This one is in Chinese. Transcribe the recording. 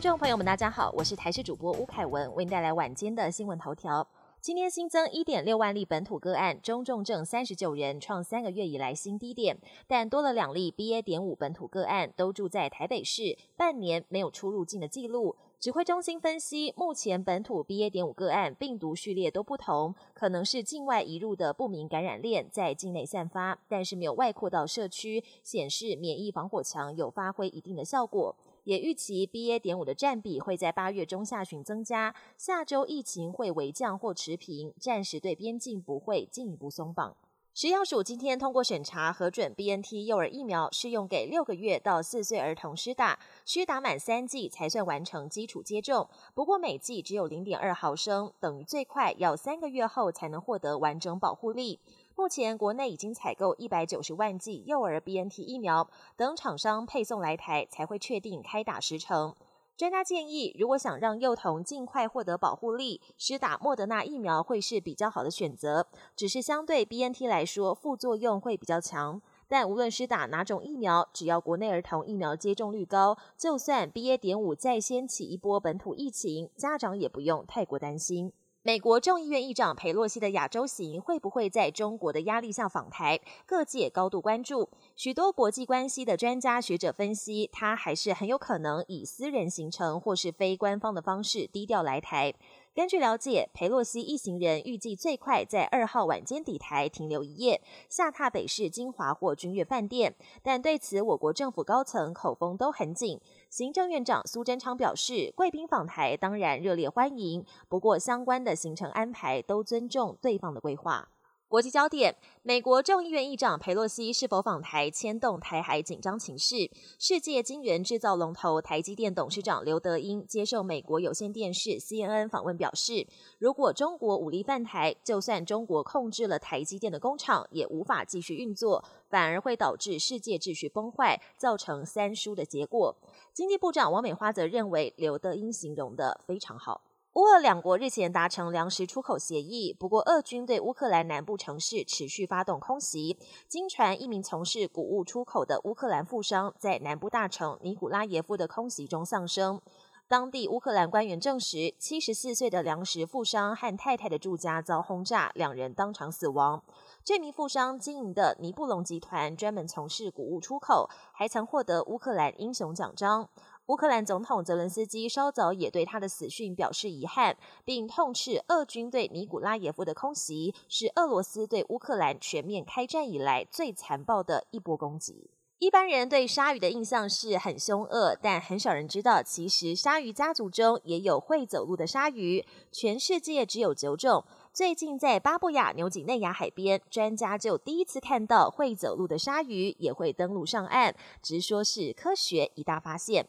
听众朋友们，大家好，我是台视主播吴凯文，为您带来晚间的新闻头条。今天新增一点六万例本土个案，中重症三十九人，创三个月以来新低点。但多了两例 BA. 点五本土个案，都住在台北市，半年没有出入境的记录。指挥中心分析，目前本土 BA. 点五个案病毒序列都不同，可能是境外移入的不明感染链在境内散发，但是没有外扩到社区，显示免疫防火墙有发挥一定的效果。也预期 BA. 点五的占比会在八月中下旬增加，下周疫情会微降或持平，暂时对边境不会进一步松绑。食药署今天通过审查核准 BNT 幼儿疫苗适用给六个月到四岁儿童施打，需打满三剂才算完成基础接种。不过每剂只有零点二毫升，等于最快要三个月后才能获得完整保护力。目前国内已经采购一百九十万剂幼儿 BNT 疫苗，等厂商配送来台才会确定开打时程。专家建议，如果想让幼童尽快获得保护力，施打莫德纳疫苗会是比较好的选择。只是相对 BNT 来说，副作用会比较强。但无论施打哪种疫苗，只要国内儿童疫苗接种率高，就算 BA. 点五再掀起一波本土疫情，家长也不用太过担心。美国众议院议长佩洛西的亚洲行会不会在中国的压力下访台？各界高度关注。许多国际关系的专家学者分析，他还是很有可能以私人行程或是非官方的方式低调来台。根据了解，佩洛西一行人预计最快在二号晚间抵台停留一夜，下榻北市金华或君悦饭店。但对此，我国政府高层口风都很紧。行政院长苏贞昌表示，贵宾访台当然热烈欢迎，不过相关的行程安排都尊重对方的规划。国际焦点：美国众议院议长佩洛西是否访台，牵动台海紧张情势。世界晶圆制造龙头台积电董事长刘德英接受美国有线电视 CNN 访问表示，如果中国武力犯台，就算中国控制了台积电的工厂，也无法继续运作，反而会导致世界秩序崩坏，造成三输的结果。经济部长王美花则认为，刘德英形容的非常好。乌俄两国日前达成粮食出口协议，不过俄军对乌克兰南部城市持续发动空袭。经传，一名从事谷物出口的乌克兰富商在南部大城尼古拉耶夫的空袭中丧生。当地乌克兰官员证实，七十四岁的粮食富商和太太的住家遭轰炸，两人当场死亡。这名富商经营的尼布隆集团专门从事谷物出口，还曾获得乌克兰英雄奖章。乌克兰总统泽伦斯基稍早也对他的死讯表示遗憾，并痛斥俄军对尼古拉耶夫的空袭是俄罗斯对乌克兰全面开战以来最残暴的一波攻击。一般人对鲨鱼的印象是很凶恶，但很少人知道，其实鲨鱼家族中也有会走路的鲨鱼，全世界只有九种。最近在巴布亚纽几内亚海边，专家就第一次看到会走路的鲨鱼也会登陆上岸，直说是科学一大发现。